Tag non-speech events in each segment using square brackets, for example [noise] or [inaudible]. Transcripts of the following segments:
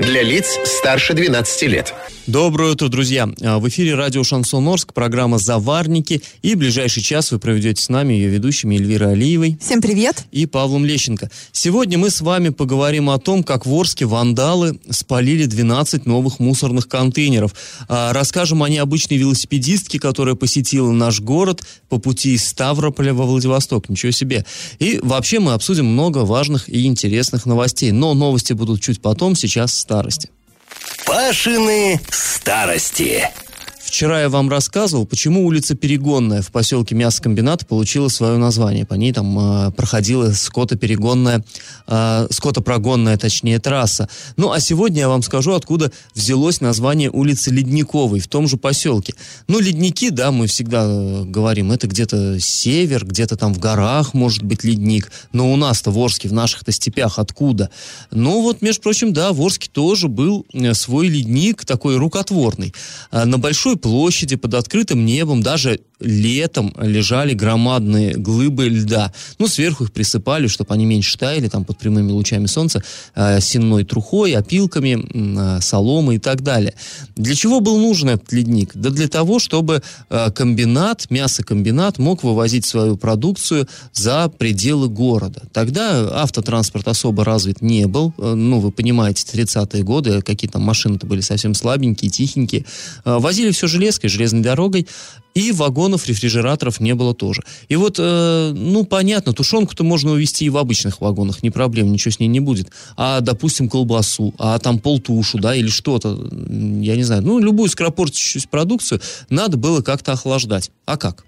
Для лиц старше 12 лет. Доброе утро, друзья. А, в эфире радио Шансон Орск, программа «Заварники». И ближайший час вы проведете с нами ее ведущими Эльвирой Алиевой. Всем привет. И Павлом Лещенко. Сегодня мы с вами поговорим о том, как в Орске вандалы спалили 12 новых мусорных контейнеров. А, расскажем о необычной велосипедистке, которая посетила наш город по пути из Ставрополя во Владивосток. Ничего себе. И вообще мы обсудим много важных и интересных новостей. Но новости будут чуть потом, сейчас старости. Пашины старости. Вчера я вам рассказывал, почему улица Перегонная в поселке Мясокомбинат получила свое название. По ней там э, проходила скотоперегонная, э, скотопрогонная, точнее, трасса. Ну, а сегодня я вам скажу, откуда взялось название улицы Ледниковой в том же поселке. Ну, ледники, да, мы всегда э, говорим, это где-то север, где-то там в горах может быть ледник. Но у нас-то в Орске, в наших-то степях откуда? Ну, вот, между прочим, да, в Орске тоже был э, свой ледник, такой рукотворный. А на большой площади под открытым небом даже летом лежали громадные глыбы льда. Ну, сверху их присыпали, чтобы они меньше таяли, там под прямыми лучами солнца, э, сенной трухой, опилками, э, соломой и так далее. Для чего был нужен этот ледник? Да для того, чтобы э, комбинат, мясокомбинат мог вывозить свою продукцию за пределы города. Тогда автотранспорт особо развит не был. Э, ну, вы понимаете, 30-е годы, какие там машины-то были совсем слабенькие, тихенькие. Э, возили все железкой, железной дорогой, и вагонов, рефрижераторов не было тоже. И вот, э, ну, понятно, тушенку-то можно увезти и в обычных вагонах, не проблем, ничего с ней не будет. А, допустим, колбасу, а там полтушу, да, или что-то, я не знаю, ну, любую скоропортящуюся продукцию надо было как-то охлаждать. А как?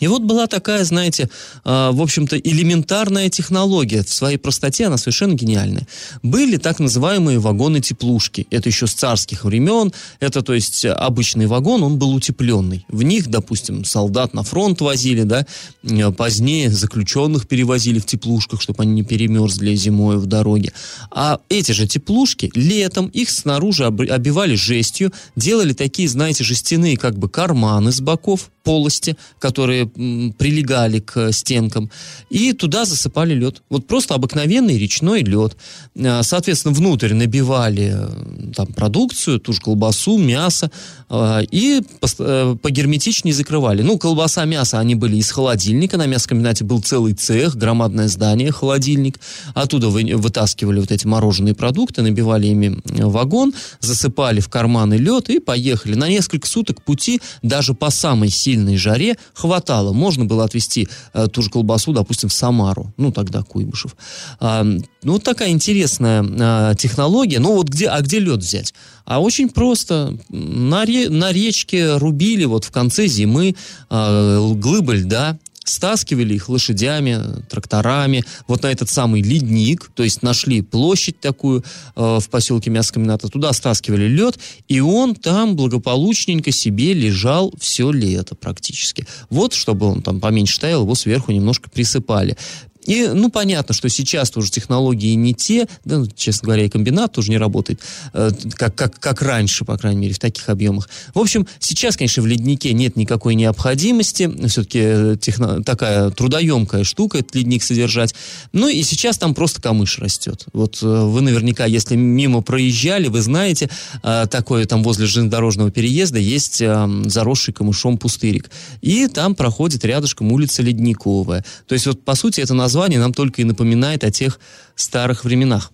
И вот была такая, знаете, э, в общем-то, элементарная технология. В своей простоте она совершенно гениальная. Были так называемые вагоны-теплушки. Это еще с царских времен. Это, то есть, обычный вагон, он был утепленный. В них, допустим, солдат на фронт возили, да, э, позднее заключенных перевозили в теплушках, чтобы они не перемерзли зимой в дороге. А эти же теплушки летом их снаружи обивали жестью, делали такие, знаете, жестяные как бы карманы с боков, полости, которые прилегали к стенкам, и туда засыпали лед. Вот просто обыкновенный речной лед. А, соответственно, внутрь набивали э, там продукцию, ту же колбасу, мясо, а, и э, погерметичнее закрывали. Ну, колбаса, мясо, они были из холодильника, на мясокомбинате был целый цех, громадное здание, холодильник. Оттуда вы, вытаскивали вот эти мороженые продукты, набивали ими вагон, засыпали в карманы лед и поехали. На несколько суток пути даже по самой сильной жаре хватало. Можно было отвезти э, ту же колбасу, допустим, в Самару. Ну, тогда Куйбышев. А, ну, вот такая интересная а, технология. Ну, вот где, а где лед взять? А очень просто. На, ре, на речке рубили вот в конце зимы а, глыбы льда, стаскивали их лошадями, тракторами, вот на этот самый ледник, то есть нашли площадь такую э, в поселке Мясокомбината, туда стаскивали лед, и он там благополучненько себе лежал все лето практически. Вот, чтобы он там поменьше таял, его сверху немножко присыпали. И, ну, понятно, что сейчас тоже технологии не те, да, ну, честно говоря, и комбинат тоже не работает, э, как, как, как раньше, по крайней мере, в таких объемах. В общем, сейчас, конечно, в леднике нет никакой необходимости, все-таки э, техно, такая трудоемкая штука, этот ледник содержать. Ну, и сейчас там просто камыш растет. Вот э, вы наверняка, если мимо проезжали, вы знаете, э, такое там возле железнодорожного переезда есть э, заросший камышом пустырик. И там проходит рядышком улица Ледниковая. То есть, вот, по сути, это название название нам только и напоминает о тех старых временах.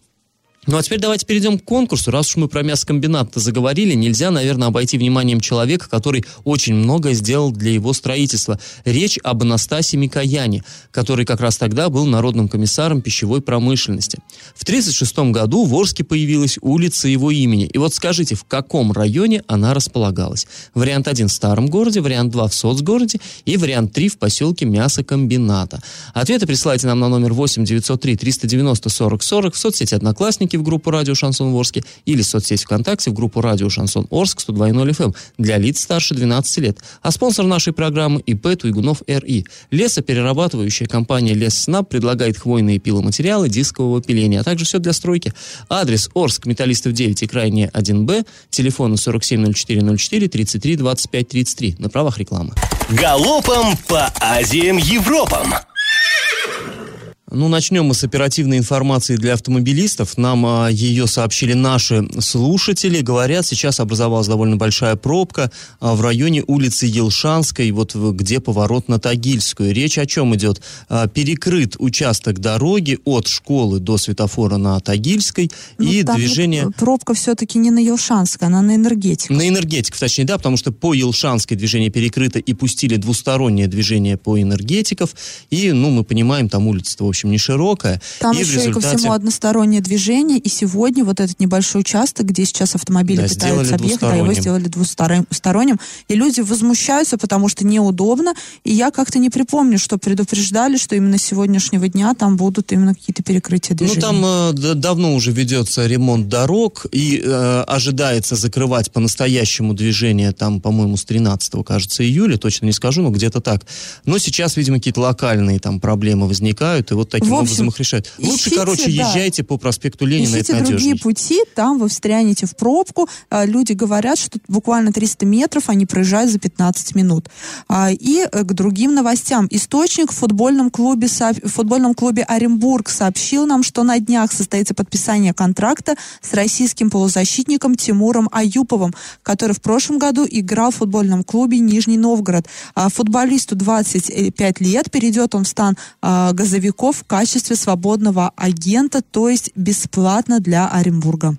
Ну а теперь давайте перейдем к конкурсу. Раз уж мы про мясокомбинат заговорили, нельзя, наверное, обойти вниманием человека, который очень многое сделал для его строительства. Речь об Анастасии Микояне, который как раз тогда был народным комиссаром пищевой промышленности. В 1936 году в Орске появилась улица его имени. И вот скажите, в каком районе она располагалась? Вариант 1 в старом городе, вариант 2 в соцгороде и вариант 3 в поселке мясокомбината. Ответы присылайте нам на номер 8 903 390 40 40 в соцсети Одноклассники Одноклассники в группу «Радио Шансон Орске» или соцсеть ВКонтакте в группу «Радио Шансон Орск» 102.0 FM для лиц старше 12 лет. А спонсор нашей программы ИП Туйгунов РИ. Лесоперерабатывающая компания Лесснаб предлагает хвойные пиломатериалы дискового пиления, а также все для стройки. Адрес Орск, Металлистов 9 и крайне 1Б, телефоны 470404 33 25 33 на правах рекламы. Галопом по Азиям Европам! Ну, начнем мы с оперативной информации для автомобилистов. Нам а, ее сообщили наши слушатели. Говорят, сейчас образовалась довольно большая пробка а, в районе улицы Елшанской, вот где поворот на Тагильскую. Речь о чем идет? А, перекрыт участок дороги от школы до светофора на Тагильской ну, и движение... Пробка все-таки не на Елшанской, она на энергетиков. На энергетиков, точнее, да, потому что по Елшанской движение перекрыто и пустили двустороннее движение по энергетиков. И, ну, мы понимаем, там улица-то, в общем, общем, не широкая. Там и еще результате... и ко всему одностороннее движение, и сегодня вот этот небольшой участок, где сейчас автомобили да, пытаются объехать, да, его сделали двусторонним. И люди возмущаются, потому что неудобно, и я как-то не припомню, что предупреждали, что именно с сегодняшнего дня там будут именно какие-то перекрытия движения. Ну, там э, давно уже ведется ремонт дорог, и э, ожидается закрывать по-настоящему движение там, по-моему, с 13 кажется, июля, точно не скажу, но где-то так. Но сейчас, видимо, какие-то локальные там проблемы возникают, и вот таким в общем, образом их решают. Лучше, ищите, короче, да. езжайте по проспекту Ленина, ищите это другие пути, там вы встрянете в пробку. А, люди говорят, что буквально 300 метров они проезжают за 15 минут. А, и э, к другим новостям. Источник в футбольном клубе, в футбольном клубе Оренбург сообщил нам, что на днях состоится подписание контракта с российским полузащитником Тимуром Аюповым, который в прошлом году играл в футбольном клубе Нижний Новгород. А, футболисту 25 лет, перейдет он в стан газовиков в качестве свободного агента, то есть бесплатно для Оренбурга.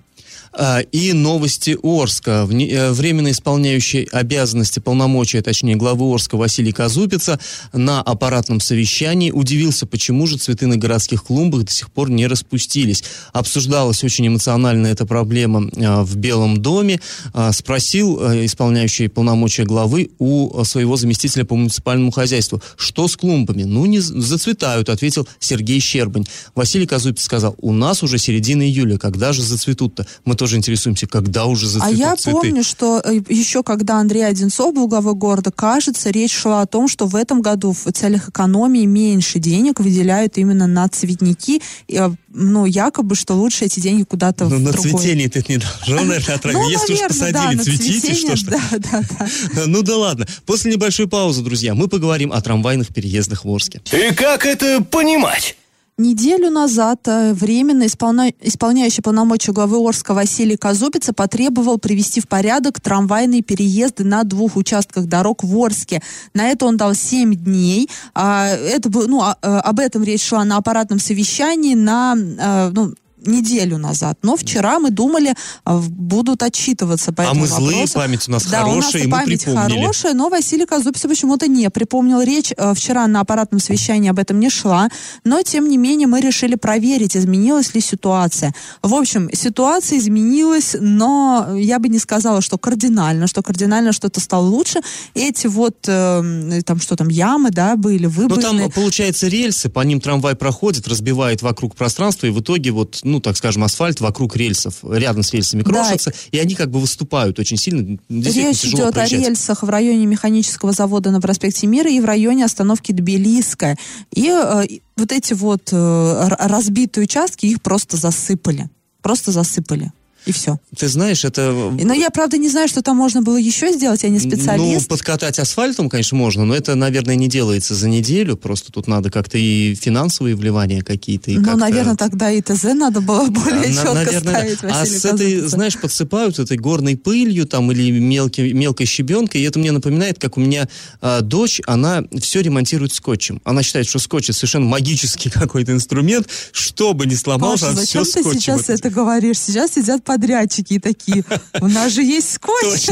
А, и новости Орска. Э, временно исполняющий обязанности полномочия, точнее, главы Орска Василий Казупица на аппаратном совещании удивился, почему же цветы на городских клумбах до сих пор не распустились. Обсуждалась очень эмоционально эта проблема э, в Белом доме. А, спросил э, исполняющий полномочия главы у своего заместителя по муниципальному хозяйству, что с клумбами? Ну, не зацветают, ответил Сергей Щербань. Василий Казупиц сказал, у нас уже середина июля, когда же зацветут-то? Мы тоже интересуемся, когда уже зацветут А я цветы. помню, что э, еще когда Андрей Одинцов был главой города, кажется, речь шла о том, что в этом году в целях экономии меньше денег выделяют именно на цветники. Э, ну, якобы, что лучше эти деньги куда-то ну, в на другой... цветение ты не должен, наверное, отравить. Ну, Если уж посадили, цветите, что ж. Да, да, да. Ну да ладно. После небольшой паузы, друзья, мы поговорим о трамвайных переездах в Орске. И как это понимать? Неделю назад э, временно исполня... исполняющий полномочия главы Орска Василий Казупица потребовал привести в порядок трамвайные переезды на двух участках дорог в Орске. На это он дал 7 дней. А, это, ну, а, э, об этом речь шла на аппаратном совещании на э, ну, неделю назад. Но вчера мы думали, а, будут отчитываться по а этому вопросу. А мы злые, память у нас да, хорошая, у нас память хорошая, но Василий Казупис почему-то не припомнил речь. Э, вчера на аппаратном совещании об этом не шла, но тем не менее мы решили проверить, изменилась ли ситуация. В общем, ситуация изменилась, но я бы не сказала, что кардинально, что кардинально что-то стало лучше. Эти вот, э, там что там, ямы, да, были выбраны. Ну там, получается, рельсы, по ним трамвай проходит, разбивает вокруг пространства, и в итоге вот, ну, так скажем, асфальт вокруг рельсов, рядом с рельсами крошится, да. и они как бы выступают очень сильно. Речь идет проезжать. о рельсах в районе механического завода на проспекте Мира и в районе остановки Тбилисская. И э, вот эти вот э, разбитые участки, их просто засыпали. Просто засыпали и все. Ты знаешь, это... Но я, правда, не знаю, что там можно было еще сделать, я не специалист. Ну, подкатать асфальтом, конечно, можно, но это, наверное, не делается за неделю, просто тут надо как-то и финансовые вливания какие-то. И ну, наверное, тогда и ТЗ надо было более на, четко наверное, ставить, Василий А с этой, знаешь, подсыпают этой горной пылью там или мелкой, мелкой щебенкой, и это мне напоминает, как у меня а, дочь, она все ремонтирует скотчем. Она считает, что скотч это совершенно магический [laughs] какой-то инструмент, что бы ни сломался, Паша, все скотчем. зачем ты сейчас это говоришь? Сейчас сидят подрядчики и такие, у нас же есть скотч.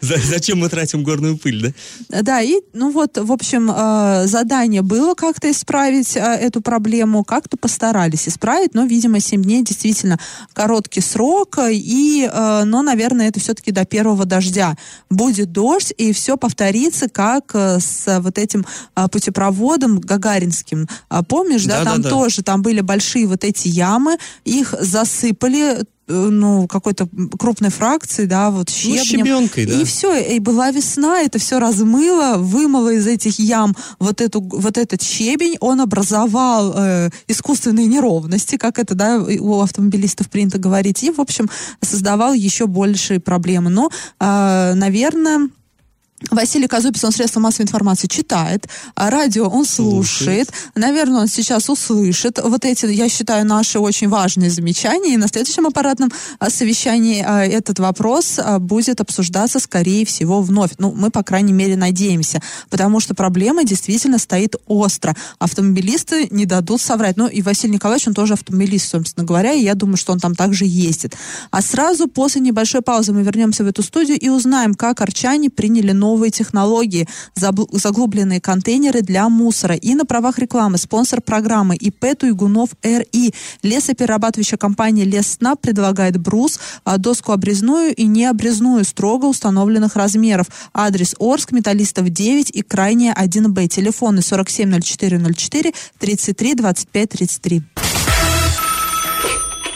Зачем мы тратим горную пыль, да? Да, и, ну вот, в общем, э, задание было как-то исправить э, эту проблему, как-то постарались исправить, но, видимо, 7 дней действительно короткий срок, и, э, но, наверное, это все-таки до первого дождя. Будет дождь, и все повторится, как с вот этим путепроводом гагаринским. А помнишь, да, да там да, тоже, там были большие вот эти ямы, их засыпали ну, какой-то крупной фракции, да, вот ну, щебнем. Ну, щебенкой, да. И все, и была весна, это все размыло, вымыло из этих ям вот, эту, вот этот щебень, он образовал э, искусственные неровности, как это, да, у автомобилистов принято говорить, и, в общем, создавал еще большие проблемы. Но, э, наверное, Василий Казупис, он средства массовой информации читает, а радио он слушает. слушает. Наверное, он сейчас услышит вот эти, я считаю, наши очень важные замечания. И на следующем аппаратном а, совещании а, этот вопрос а, будет обсуждаться, скорее всего, вновь. Ну, мы, по крайней мере, надеемся. Потому что проблема действительно стоит остро. Автомобилисты не дадут соврать. Ну, и Василий Николаевич, он тоже автомобилист, собственно говоря, и я думаю, что он там также ездит. А сразу после небольшой паузы мы вернемся в эту студию и узнаем, как арчане приняли новые новые технологии, заглубленные контейнеры для мусора. И на правах рекламы спонсор программы ИП Туйгунов РИ. Лесоперерабатывающая компания Лесснаб предлагает брус, а, доску обрезную и необрезную строго установленных размеров. Адрес Орск, Металлистов 9 и крайняя 1Б. Телефоны 470404 33 25 33.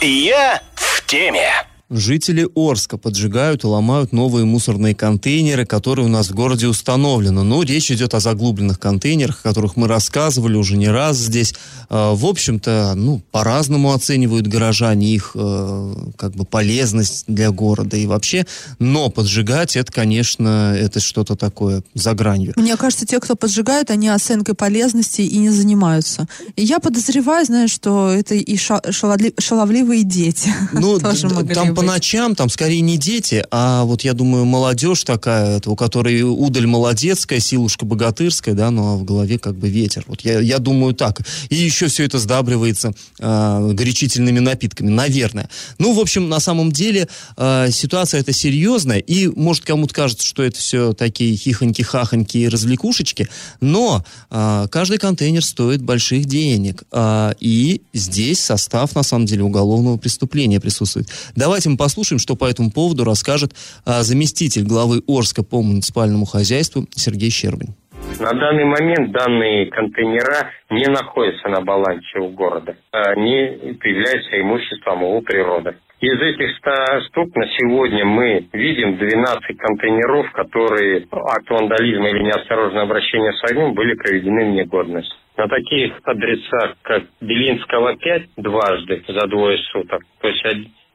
Я в теме. Жители Орска поджигают и ломают новые мусорные контейнеры, которые у нас в городе установлены. Но речь идет о заглубленных контейнерах, о которых мы рассказывали уже не раз здесь. А, в общем-то, ну, по-разному оценивают горожане их э, как бы полезность для города и вообще. Но поджигать это, конечно, это что-то такое за гранью. Мне кажется, те, кто поджигают, они оценкой полезности и не занимаются. И я подозреваю, знаешь, что это и шаловливые дети. [laughs] Ну, там по ночам там скорее не дети, а вот я думаю молодежь такая, у которой удаль молодецкая, силушка богатырская, да, но в голове как бы ветер. Вот я, я думаю так. И еще все это сдабривается э, горячительными напитками, наверное. Ну, в общем, на самом деле э, ситуация эта серьезная, и может кому-то кажется, что это все такие хихоньки-хахоньки и развлекушечки, но э, каждый контейнер стоит больших денег. Э, и здесь состав, на самом деле, уголовного преступления присутствует. Давайте Давайте мы послушаем, что по этому поводу расскажет а, заместитель главы Орска по муниципальному хозяйству Сергей Щербин. На данный момент данные контейнера не находятся на балансе у города. Они являются имуществом у природы. Из этих 100 штук на сегодня мы видим 12 контейнеров, которые акт вандализма или неосторожное обращение с огнем были проведены в негодность. На таких адресах, как Белинского 5, дважды за двое суток, то есть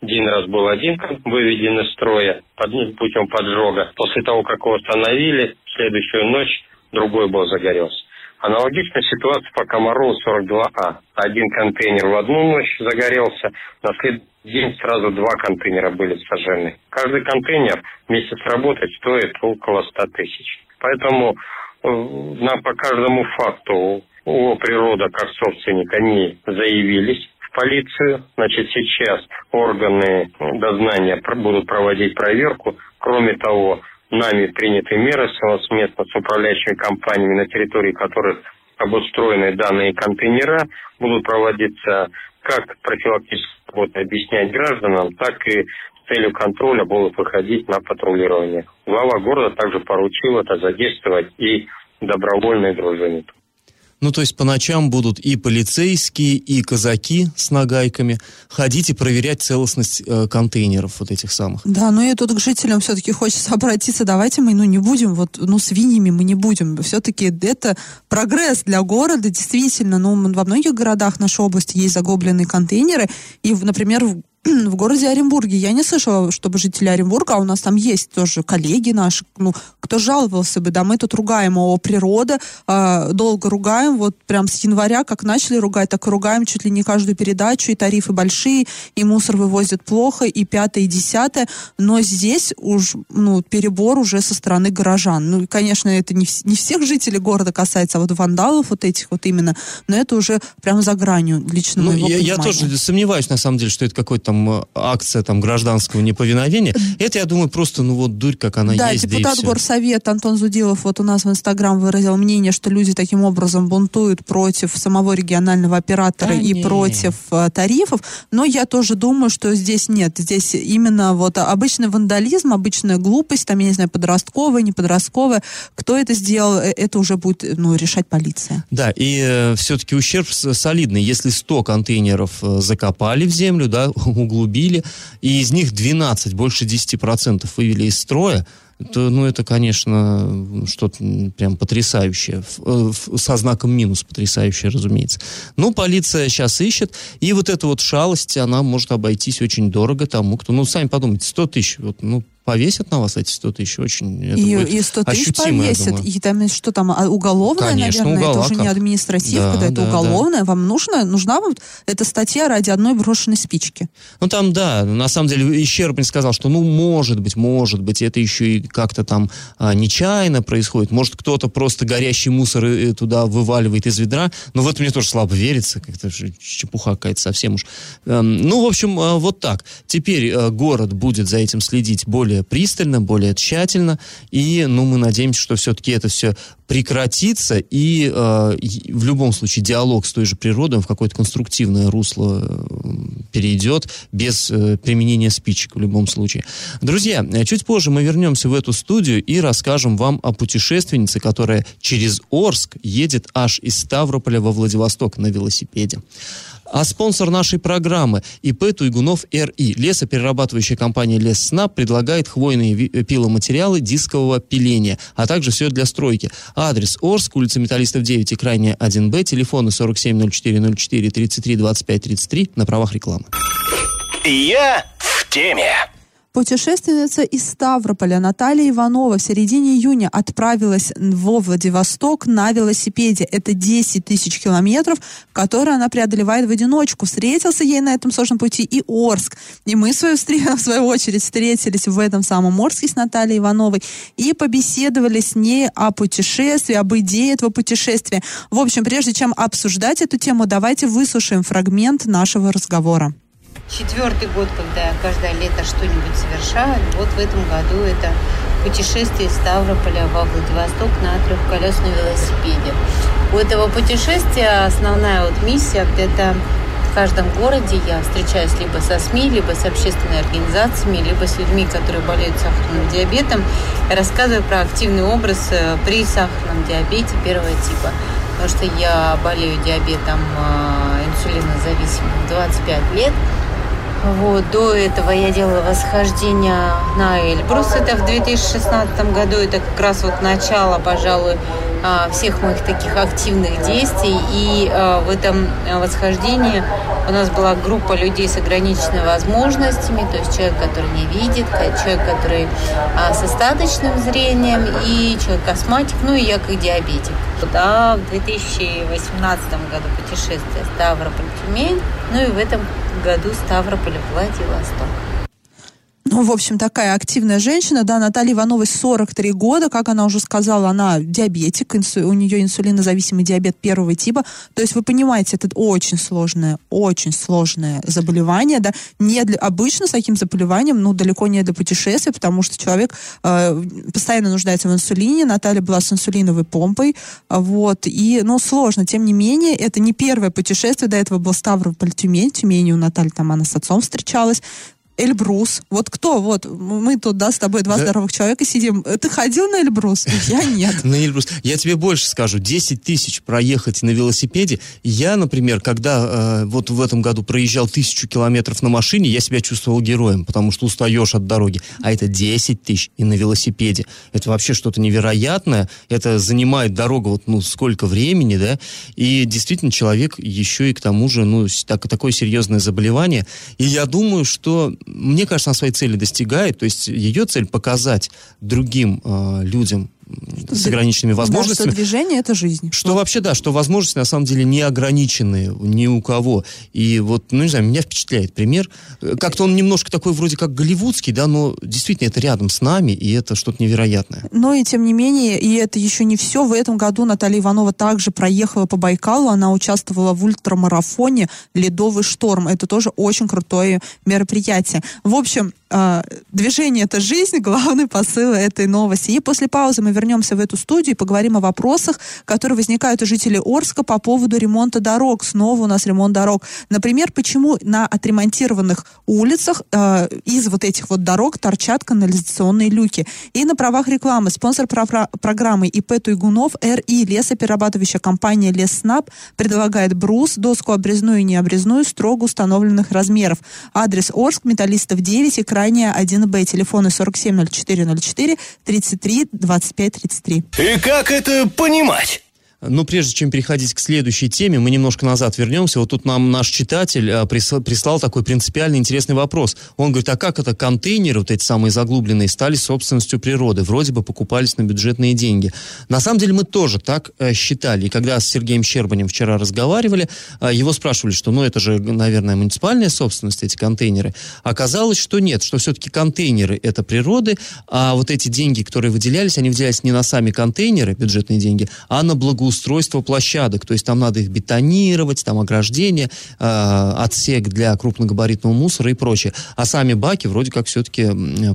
один раз был один выведен из строя путем поджога. После того, как его остановили, в следующую ночь другой был загорелся. Аналогичная ситуация по Комарову 42А. Один контейнер в одну ночь загорелся, на следующий день сразу два контейнера были сожжены. Каждый контейнер вместе с работой стоит около 100 тысяч. Поэтому э, нам по каждому факту о природа как собственник они заявились полицию. Значит, сейчас органы дознания будут проводить проверку. Кроме того, нами приняты меры совместно с управляющими компаниями, на территории которых обустроены данные контейнера, будут проводиться как профилактические работы объяснять гражданам, так и с целью контроля будут выходить на патрулирование. Глава города также поручил это задействовать и добровольные дружины. Ну, то есть по ночам будут и полицейские, и казаки с нагайками ходить и проверять целостность э, контейнеров вот этих самых. Да, но и тут к жителям все-таки хочется обратиться. Давайте мы, ну, не будем, вот, ну, свиньями мы не будем. Все-таки это прогресс для города, действительно. Ну, во многих городах нашей области есть загубленные контейнеры. И, например, в [clears throat] в городе Оренбурге. Я не слышала, чтобы жители Оренбурга, а у нас там есть тоже коллеги наши, ну, кто жаловался бы, да, мы тут ругаем о природа, э, долго ругаем, вот прям с января, как начали ругать, так и ругаем чуть ли не каждую передачу, и тарифы большие, и мусор вывозят плохо, и пятое, и десятое, но здесь уж, ну, перебор уже со стороны горожан. Ну, конечно, это не, не всех жителей города касается, а вот вандалов вот этих вот именно, но это уже прям за гранью лично ну, я, я тоже сомневаюсь, на самом деле, что это какой-то там акция там гражданского неповиновения. [laughs] Это, я думаю, просто, ну вот, дурь, как она да, есть. депутат да горсовета Антон Зудилов вот у нас в Инстаграм выразил мнение, что люди таким образом бунтуют против самого регионального оператора да и не. против э, тарифов. Но я тоже думаю, что здесь нет. Здесь именно вот обычный вандализм, обычная глупость, там, я не знаю, подростковая, не подростковая. Кто это сделал, э, это уже будет ну, решать полиция. Да, и э, все-таки ущерб солидный. Если 100 контейнеров э, закопали в землю, да, [laughs] углубили, и из них 12, больше 10% вывели из строя, то, ну, это, конечно, что-то прям потрясающее. Э, со знаком минус потрясающее, разумеется. Ну, полиция сейчас ищет, и вот эта вот шалость, она может обойтись очень дорого тому, кто... Ну, сами подумайте, 100 тысяч, вот, ну, повесят на вас эти 100 тысяч, очень это и, будет и 100 тысяч повесят, и там что там, а, уголовное, Конечно, наверное, уголовка. это уже не административка, да, это да, уголовное, да. вам нужно, нужна вам эта статья ради одной брошенной спички. Ну там, да, на самом деле Ищербин сказал, что ну может быть, может быть, это еще и как-то там а, нечаянно происходит, может кто-то просто горящий мусор э, туда вываливает из ведра, но в это мне тоже слабо верится, как-то чепуха какая-то совсем уж. Эм, ну, в общем, а, вот так. Теперь э, город будет за этим следить более более пристально, более тщательно, и, ну, мы надеемся, что все-таки это все прекратится, и, э, в любом случае диалог с той же природой в какое-то конструктивное русло э, перейдет без э, применения спичек в любом случае. Друзья, э, чуть позже мы вернемся в эту студию и расскажем вам о путешественнице, которая через Орск едет аж из Ставрополя во Владивосток на велосипеде. А спонсор нашей программы ИП Туйгунов РИ. Лесоперерабатывающая компания Леснаб предлагает хвойные пиломатериалы дискового пиления, а также все для стройки. Адрес Орск, улица Металлистов 9 и крайняя 1Б, телефоны 470404 33 25 33 на правах рекламы. Я в теме. Путешественница из Ставрополя Наталья Иванова в середине июня отправилась во Владивосток на велосипеде. Это 10 тысяч километров, которые она преодолевает в одиночку. Встретился ей на этом сложном пути и Орск. И мы, в свою, [laughs] в свою очередь, встретились в этом самом Орске с Натальей Ивановой и побеседовали с ней о путешествии, об идее этого путешествия. В общем, прежде чем обсуждать эту тему, давайте выслушаем фрагмент нашего разговора четвертый год, когда я каждое лето что-нибудь совершаю. Вот в этом году это путешествие из Ставрополя во Владивосток на трехколесном велосипеде. У этого путешествия основная вот миссия – это в каждом городе я встречаюсь либо со СМИ, либо с общественными организациями, либо с людьми, которые болеют сахарным диабетом. Рассказываю про активный образ э, при сахарном диабете первого типа. Потому что я болею диабетом э, инсулинозависимым 25 лет – вот, до этого я делала восхождение на Эльбрус. Это в 2016 году. Это как раз вот начало, пожалуй, а, всех моих таких активных действий. И а, в этом восхождении у нас была группа людей с ограниченными возможностями, то есть человек, который не видит, человек, который а, с остаточным зрением и человек астматик, ну и я как диабетик. Да, в 2018 году путешествие Ставрополь-Тюмень, ну и в этом году Ставрополь Владивосток. Ну, в общем, такая активная женщина, да, Наталья Ивановой 43 года, как она уже сказала, она диабетик, инсу, у нее инсулинозависимый диабет первого типа, то есть вы понимаете, это очень сложное, очень сложное заболевание, да, не для, обычно с таким заболеванием, ну, далеко не для путешествия, потому что человек э, постоянно нуждается в инсулине, Наталья была с инсулиновой помпой, вот, и, ну, сложно, тем не менее, это не первое путешествие, до этого был Ставрополь-Тюмень, Тюмень у Натальи, там она с отцом встречалась, Эльбрус. Вот кто? Вот мы тут, да, с тобой два да. здоровых человека сидим. Ты ходил на Эльбрус? [laughs] Я нет. На Эльбрус. Я тебе больше скажу. 10 тысяч проехать на велосипеде. Я, например, когда э, вот в этом году проезжал тысячу километров на машине, я себя чувствовал героем, потому что устаешь от дороги. А это 10 тысяч и на велосипеде. Это вообще что-то невероятное. Это занимает дорога вот, ну, сколько времени, да? И действительно человек еще и к тому же, ну, так, такое серьезное заболевание. И я думаю, что мне кажется, она своей цели достигает. То есть ее цель показать другим э, людям с ограниченными возможностями. Да, что движение это жизнь. Что вообще, да, что возможности на самом деле не ограничены ни у кого. И вот, ну не знаю, меня впечатляет пример. Как-то он немножко такой вроде как голливудский, да, но действительно это рядом с нами, и это что-то невероятное. Но и тем не менее, и это еще не все. В этом году Наталья Иванова также проехала по Байкалу, она участвовала в ультрамарафоне «Ледовый шторм». Это тоже очень крутое мероприятие. В общем, э, движение — это жизнь, [laughs] главный посыл этой новости. И после паузы мы вернемся в эту студию и поговорим о вопросах, которые возникают у жителей Орска по поводу ремонта дорог. Снова у нас ремонт дорог. Например, почему на отремонтированных улицах э, из вот этих вот дорог торчат канализационные люки. И на правах рекламы спонсор про программы ИП Туйгунов РИ лесоперерабатывающая компания Лесснаб предлагает брус, доску обрезную и необрезную строго установленных размеров. Адрес Орск, Металлистов 9 и крайняя 1Б. Телефоны 470404 33 25 33. И как это понимать? Но прежде чем переходить к следующей теме, мы немножко назад вернемся. Вот тут нам наш читатель а, прислал, такой принципиальный интересный вопрос. Он говорит, а как это контейнеры, вот эти самые заглубленные, стали собственностью природы? Вроде бы покупались на бюджетные деньги. На самом деле мы тоже так э, считали. И когда с Сергеем Щербанем вчера разговаривали, э, его спрашивали, что ну это же, наверное, муниципальная собственность, эти контейнеры. Оказалось, что нет, что все-таки контейнеры это природы, а вот эти деньги, которые выделялись, они выделялись не на сами контейнеры, бюджетные деньги, а на благоустройство устройство площадок, то есть там надо их бетонировать, там ограждение, э, отсек для крупногабаритного мусора и прочее. А сами баки вроде как все-таки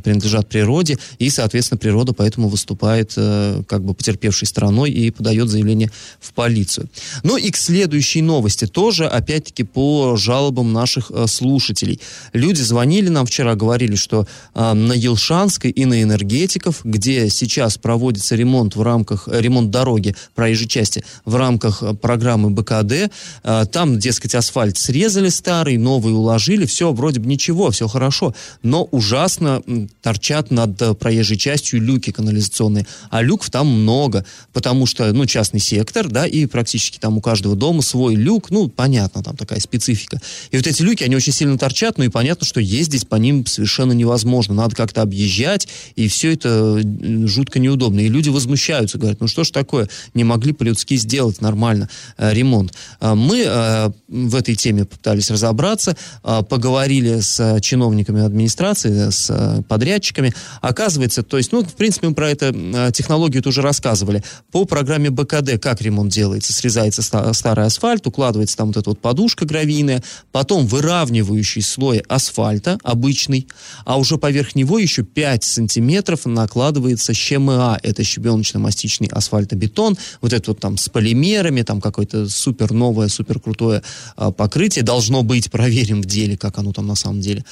принадлежат природе, и, соответственно, природа поэтому выступает э, как бы потерпевшей стороной и подает заявление в полицию. Ну и к следующей новости, тоже, опять-таки, по жалобам наших э, слушателей. Люди звонили нам вчера, говорили, что э, на Елшанской и на Энергетиков, где сейчас проводится ремонт в рамках, э, ремонт дороги проезжей части, части в рамках э, программы БКД. Э, там, дескать, асфальт срезали старый, новый уложили, все вроде бы ничего, все хорошо, но ужасно торчат над э, проезжей частью люки канализационные. А люков там много, потому что, ну, частный сектор, да, и практически там у каждого дома свой люк, ну, понятно, там такая специфика. И вот эти люки, они очень сильно торчат, ну и понятно, что ездить по ним совершенно невозможно. Надо как-то объезжать, и все это жутко неудобно. И люди возмущаются, говорят, ну что ж такое, не могли по-людски сделать нормально э, ремонт. Э, мы э, в этой теме пытались разобраться, поговорили с чиновниками администрации, с подрядчиками. Оказывается, то есть, ну, в принципе, мы про эту технологию тоже рассказывали. По программе БКД как ремонт делается? Срезается старый асфальт, укладывается там вот эта вот подушка гравийная, потом выравнивающий слой асфальта обычный, а уже поверх него еще 5 сантиметров накладывается ЩМА, это щебеночно-мастичный асфальтобетон, вот это вот там с полимерами, там какое-то супер новое, супер крутое а, покрытие должно быть, [laughs] проверим в деле, как оно там на самом деле.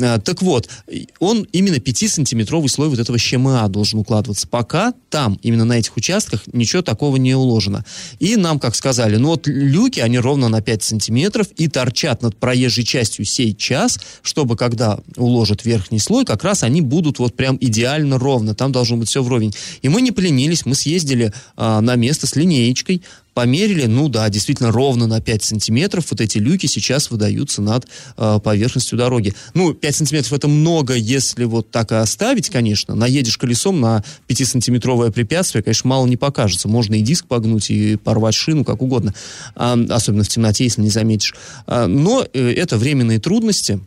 А, так вот, он именно 5-сантиметровый слой вот этого ЩМА должен укладываться. Пока там, именно на этих участках, ничего такого не уложено. И нам, как сказали, ну вот люки, они ровно на 5 сантиметров и торчат над проезжей частью сей час, чтобы когда уложат верхний слой, как раз они будут вот прям идеально ровно, там должно быть все вровень. И мы не поленились, мы съездили а, на место с линеечкой, померили, ну да, действительно ровно на 5 сантиметров вот эти люки сейчас выдаются над э, поверхностью дороги. Ну, 5 сантиметров это много, если вот так и оставить, конечно. Наедешь колесом на 5-сантиметровое препятствие, конечно, мало не покажется. Можно и диск погнуть, и порвать шину, как угодно. А, особенно в темноте, если не заметишь. А, но э, это временные трудности,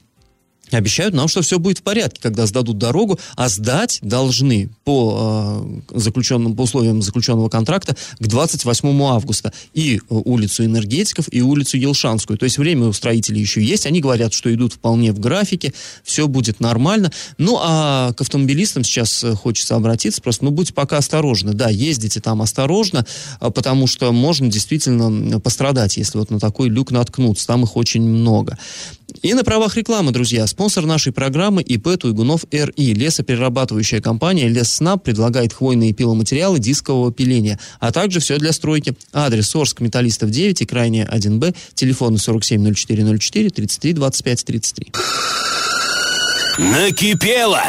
обещают нам, что все будет в порядке, когда сдадут дорогу, а сдать должны по, э, заключенным, по условиям заключенного контракта к 28 августа и улицу энергетиков, и улицу Елшанскую. То есть время у строителей еще есть, они говорят, что идут вполне в графике, все будет нормально. Ну, а к автомобилистам сейчас хочется обратиться, просто, ну, будьте пока осторожны. Да, ездите там осторожно, а, потому что можно действительно пострадать, если вот на такой люк наткнуться, там их очень много. И на правах рекламы, друзья, спонсор нашей программы ИП Туйгунов РИ. Лесоперерабатывающая компания Лесснаб предлагает хвойные пиломатериалы дискового пиления, а также все для стройки. Адрес Орск, Металлистов 9 и крайняя 1Б, телефоны 470404 33 25 33. Накипело!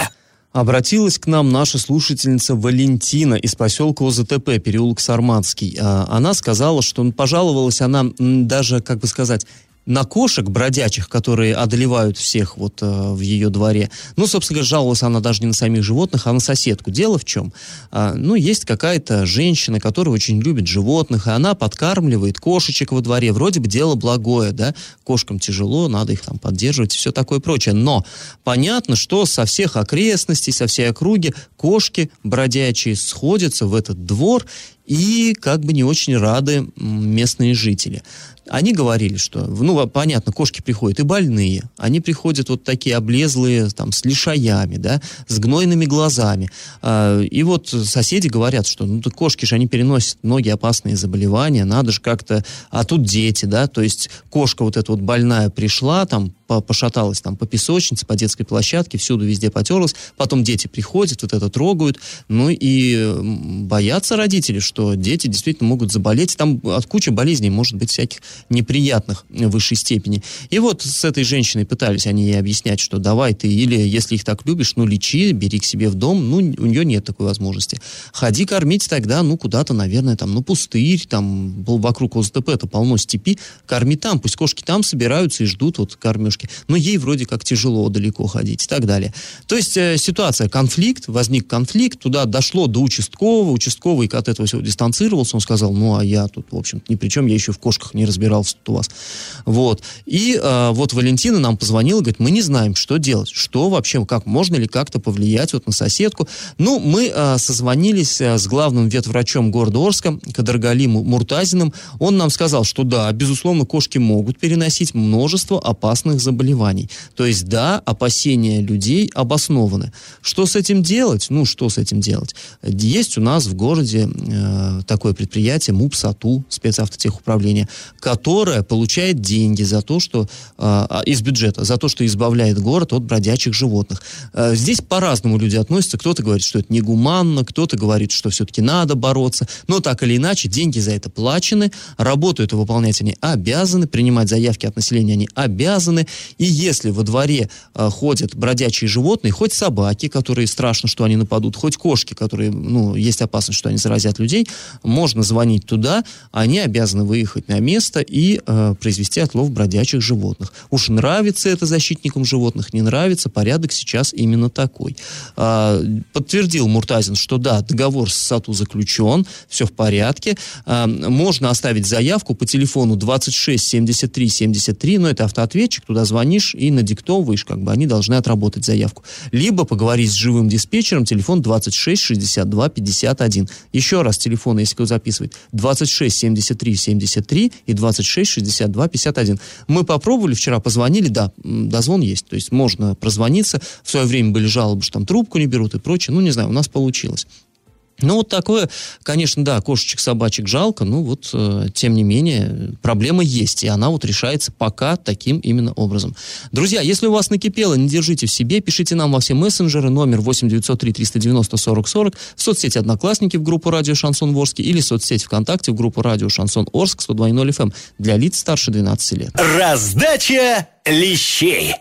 Обратилась к нам наша слушательница Валентина из поселка ОЗТП, переулок Сарматский. А, она сказала, что пожаловалась она даже, как бы сказать, на кошек бродячих, которые одолевают всех вот э, в ее дворе. Ну, собственно говоря, жаловалась она даже не на самих животных, а на соседку. Дело в чем? А, ну, есть какая-то женщина, которая очень любит животных, и она подкармливает кошечек во дворе. Вроде бы дело благое, да, кошкам тяжело, надо их там поддерживать и все такое прочее. Но понятно, что со всех окрестностей, со всей округи кошки бродячие сходятся в этот двор и как бы не очень рады местные жители. Они говорили, что, ну, понятно, кошки приходят и больные, они приходят вот такие облезлые, там, с лишаями, да, с гнойными глазами. А, и вот соседи говорят, что, ну, кошки же, они переносят многие опасные заболевания, надо же как-то, а тут дети, да, то есть кошка вот эта вот больная пришла, там, пошаталась там по песочнице, по детской площадке, всюду везде потерлась. Потом дети приходят, вот это трогают. Ну и боятся родители, что дети действительно могут заболеть. Там от кучи болезней может быть всяких неприятных в высшей степени. И вот с этой женщиной пытались они ей объяснять, что давай ты или, если их так любишь, ну лечи, бери к себе в дом. Ну, у нее нет такой возможности. Ходи кормить тогда, ну, куда-то, наверное, там, ну, пустырь, там, был вокруг ОЗТП, это полно степи. Корми там, пусть кошки там собираются и ждут вот кормеж девушки, но ей вроде как тяжело далеко ходить и так далее. То есть э, ситуация, конфликт, возник конфликт, туда дошло до участкового, участковый от этого всего дистанцировался, он сказал, ну, а я тут, в общем ни при чем, я еще в кошках не разбирался тут у вас. Вот. И э, вот Валентина нам позвонила, говорит, мы не знаем, что делать, что вообще, как, можно ли как-то повлиять вот на соседку. Ну, мы э, созвонились э, с главным ветврачом города Орска, Кадаргалим Муртазиным, он нам сказал, что да, безусловно, кошки могут переносить множество опасных заболеваний. То есть, да, опасения людей обоснованы. Что с этим делать? Ну, что с этим делать? Есть у нас в городе э, такое предприятие МУПСАТУ, спецавтотехуправление, которое получает деньги за то, что э, из бюджета, за то, что избавляет город от бродячих животных. Э, здесь по-разному люди относятся. Кто-то говорит, что это негуманно, кто-то говорит, что все-таки надо бороться. Но так или иначе, деньги за это плачены, работу эту выполнять они обязаны, принимать заявки от населения они обязаны. И если во дворе э, ходят бродячие животные, хоть собаки, которые страшно, что они нападут, хоть кошки, которые, ну, есть опасность, что они заразят людей, можно звонить туда, они обязаны выехать на место и э, произвести отлов бродячих животных. Уж нравится это защитникам животных, не нравится, порядок сейчас именно такой. Э, подтвердил Муртазин, что да, договор с САТУ заключен, все в порядке. Э, можно оставить заявку по телефону 26 73 73, но это автоответчик, туда звонишь и надиктовываешь, как бы они должны отработать заявку. Либо поговорить с живым диспетчером, телефон 26 62 51. Еще раз телефон, если кто записывает, 26 73 73 и 26 62 51. Мы попробовали, вчера позвонили, да, дозвон есть, то есть можно прозвониться. В свое время были жалобы, что там трубку не берут и прочее. Ну, не знаю, у нас получилось. Ну, вот такое, конечно, да, кошечек, собачек жалко, но вот, э, тем не менее, проблема есть, и она вот решается пока таким именно образом. Друзья, если у вас накипело, не держите в себе, пишите нам во все мессенджеры, номер 8 903 390 40 40, в соцсети «Одноклассники» в группу «Радио Шансон Ворске» или в соцсети ВКонтакте в группу «Радио Шансон Орск» 102.0 FM эм для лиц старше 12 лет. Раздача лещей.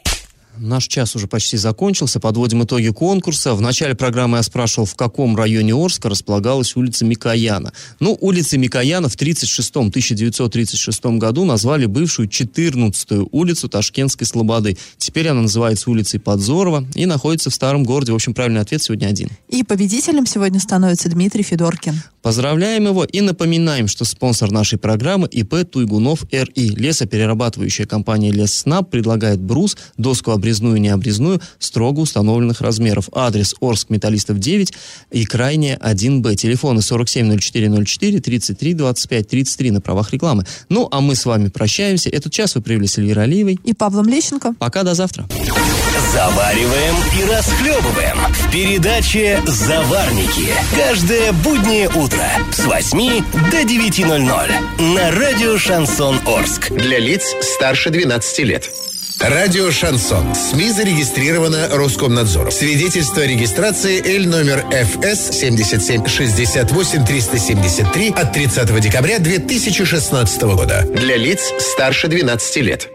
Наш час уже почти закончился. Подводим итоги конкурса. В начале программы я спрашивал, в каком районе Орска располагалась улица Микояна. Ну, улица Микояна в 36 1936 году назвали бывшую 14-ю улицу Ташкентской Слободы. Теперь она называется улицей Подзорова и находится в старом городе. В общем, правильный ответ сегодня один. И победителем сегодня становится Дмитрий Федоркин. Поздравляем его и напоминаем, что спонсор нашей программы ИП Туйгунов РИ. Лесоперерабатывающая компания Лесснаб предлагает брус, доску обрезную и необрезную строго установленных размеров. Адрес Орск Металлистов 9 и крайне 1Б. Телефоны 470404 33 25 33 на правах рекламы. Ну, а мы с вами прощаемся. Этот час вы провели с Эльвирой Алиевой. И Павлом Лещенко. Пока, до завтра. Завариваем и расхлебываем в передаче «Заварники». Каждое буднее утро с 8 до 9.00 на радио «Шансон Орск». Для лиц старше 12 лет. Радио «Шансон». СМИ зарегистрировано Роскомнадзором. Свидетельство о регистрации Л номер ФС 7768 373 от 30 декабря 2016 года. Для лиц старше 12 лет.